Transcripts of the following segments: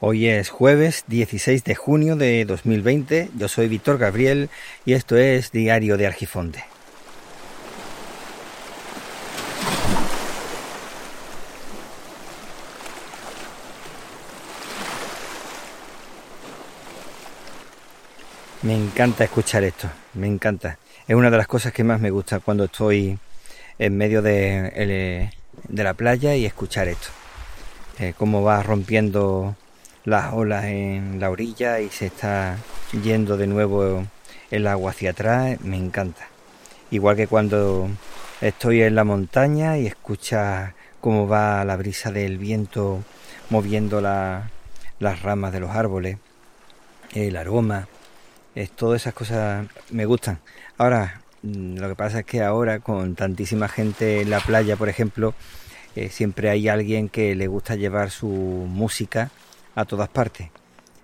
Hoy es jueves 16 de junio de 2020. Yo soy Víctor Gabriel y esto es Diario de Argifonte. Me encanta escuchar esto, me encanta. Es una de las cosas que más me gusta cuando estoy en medio de, la playa y escuchar esto. Eh, cómo va rompiendo las olas en la orilla y se está yendo de nuevo el agua hacia atrás, me encanta. Igual que cuando estoy en la montaña y escucha cómo va la brisa del viento moviendo las ramas de los árboles, el aroma, es, todas esas cosas me gustan. Ahora, lo que pasa es que ahora con tantísima gente en la playa, por ejemplo, eh, siempre hay alguien que le gusta llevar su música a todas partes.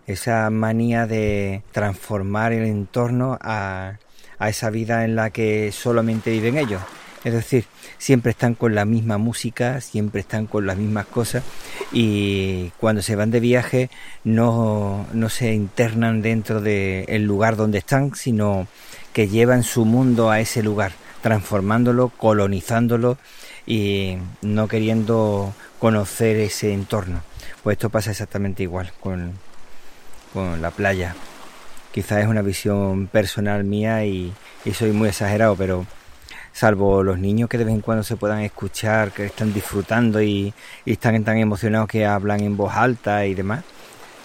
Esa manía de transformar el entorno a, a esa vida en la que solamente viven ellos. Es decir, siempre están con la misma música, siempre están con las mismas cosas y cuando se van de viaje no, no se internan dentro del lugar donde están, sino que llevan su mundo a ese lugar, transformándolo, colonizándolo y no queriendo conocer ese entorno. Pues esto pasa exactamente igual con, con la playa. Quizás es una visión personal mía y, soy muy exagerado, pero salvo los niños que de vez en cuando se puedan escuchar, que están disfrutando y, están tan emocionados que hablan en voz alta y demás,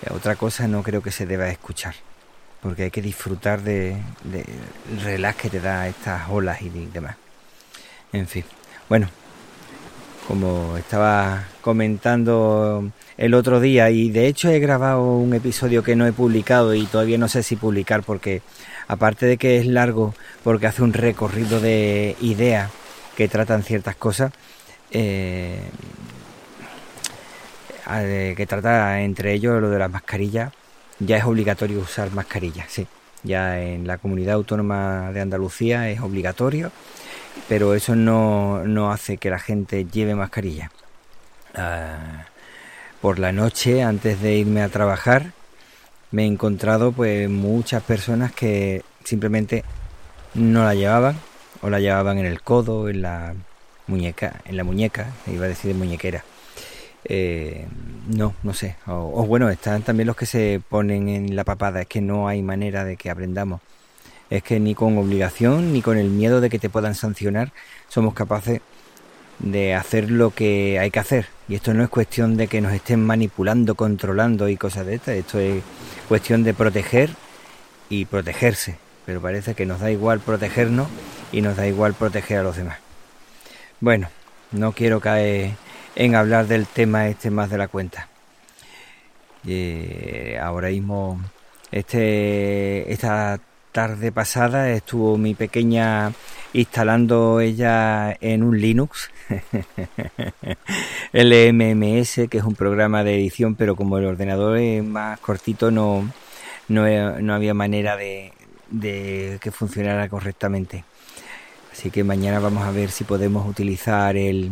eh, otra cosa no creo que se deba escuchar, porque hay que disfrutar del de, relax que te da estas olas y demás. En fin, bueno, como estaba comentando el otro día y de hecho he grabado un episodio que no he publicado y todavía no sé si publicar porque aparte de que es largo porque hace un recorrido de ideas que tratan ciertas cosas eh, que trata entre ellos lo de las mascarillas ya es obligatorio usar mascarillas sí. Ya en la comunidad autónoma de Andalucía es obligatorio pero eso no, no hace que la gente lleve mascarilla ah, por la noche antes de irme a trabajar me he encontrado pues muchas personas que simplemente no la llevaban o la llevaban en el codo, en la muñeca, en la muñeca, iba a decir de muñequera. Eh, no, no sé. O, bueno, están también los que se ponen en la papada. Es que no hay manera de que aprendamos. Es que ni con obligación ni con el miedo de que te puedan sancionar somos capaces de hacer lo que hay que hacer. Y esto no es cuestión de que nos estén manipulando, controlando y cosas de estas. Esto es cuestión de proteger y protegerse. Pero parece que nos da igual protegernos y nos da igual proteger a los demás. Bueno, no quiero caer en hablar del tema este más de la cuenta. Eh, ahora mismo, este, esta tarde pasada estuvo mi pequeña instalando ella en un Linux el MMS que es un programa de edición pero como el ordenador es más cortito no, no, había manera de que funcionara correctamente. Así que mañana vamos a ver si podemos utilizar el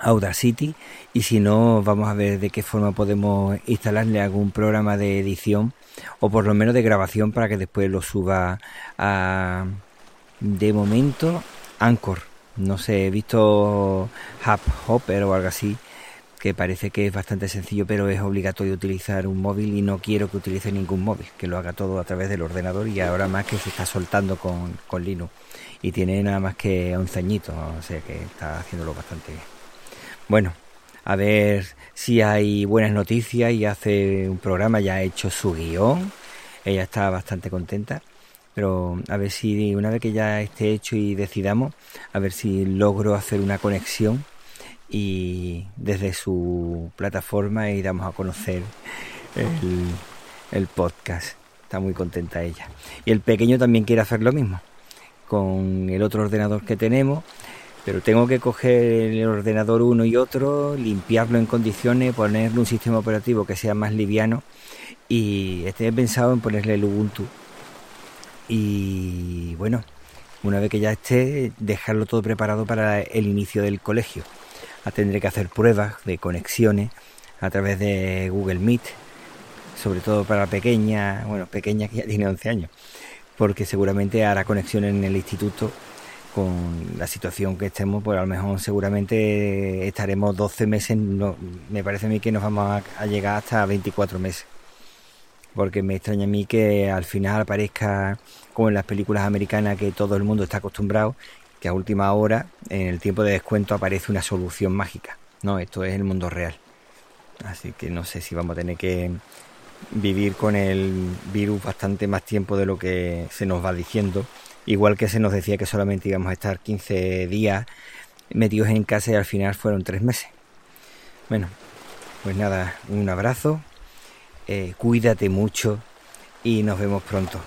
Audacity y si no vamos a ver de qué forma podemos instalarle algún programa de edición o por lo menos de grabación para que después lo suba a de momento Anchor. No sé he visto Hub Hopper o algo así que parece que es bastante sencillo pero es obligatorio utilizar un móvil y no quiero que utilice ningún móvil que lo haga todo a través del ordenador y ahora más que se está soltando con, con Linux. Y tiene nada más que un ceñito o sea que está haciéndolo bastante bien bueno a ver si hay buenas noticias y hace un programa, ya ha hecho su guion, ella está bastante contenta, pero a ver si una vez que ya esté hecho y decidamos, a ver si logro hacer una conexión y desde su plataforma y damos a conocer el, el podcast. Está muy contenta ella. Y el pequeño también quiere hacer lo mismo con el otro ordenador que tenemos pero tengo que coger el ordenador uno y otro, limpiarlo en condiciones, ponerle un sistema operativo que sea más liviano y he pensado en ponerle el Ubuntu. Y bueno, una vez que ya esté, dejarlo todo preparado para el inicio del colegio. Ah, tendré que hacer pruebas de conexiones a través de Google Meet sobre todo para pequeña, bueno, pequeña que ya tiene 11 años, porque seguramente hará conexión en el instituto con la situación que estemos, pues a lo mejor seguramente estaremos 12 meses, no, me parece a mí que nos vamos a, llegar hasta 24 meses. Porque me extraña a mí que al final aparezca, como en las películas americanas, que todo el mundo está acostumbrado, que a última hora, en el tiempo de descuento, aparece una solución mágica. No, esto es el mundo real. Así que no sé si vamos a tener que vivir con el virus bastante más tiempo de lo que se nos va diciendo Igual que se nos decía que solamente íbamos a estar 15 días metidos en casa y al final fueron tres meses. Bueno, pues nada, un abrazo, eh, cuídate mucho y nos vemos pronto.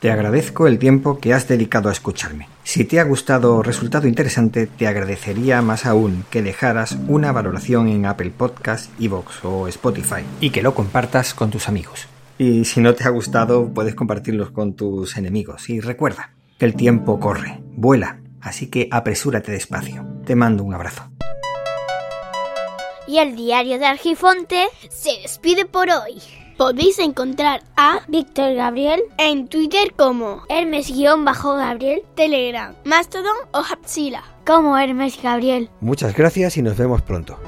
Te agradezco el tiempo que has dedicado a escucharme. Si te ha gustado o resultado interesante, te agradecería más aún que dejaras una valoración en Apple Podcast, Evox o Spotify y que lo compartas con tus amigos. Y si no te ha gustado, puedes compartirlos con tus enemigos. Y recuerda que el tiempo corre, vuela, así que apresúrate despacio. Te mando un abrazo. Y el diario de Argifonte se despide por hoy. Podéis encontrar a Víctor Gabriel en Twitter como Hermes-Gabriel, Telegram, Mastodon o Hapsila como Hermes Gabriel. Muchas gracias y nos vemos pronto.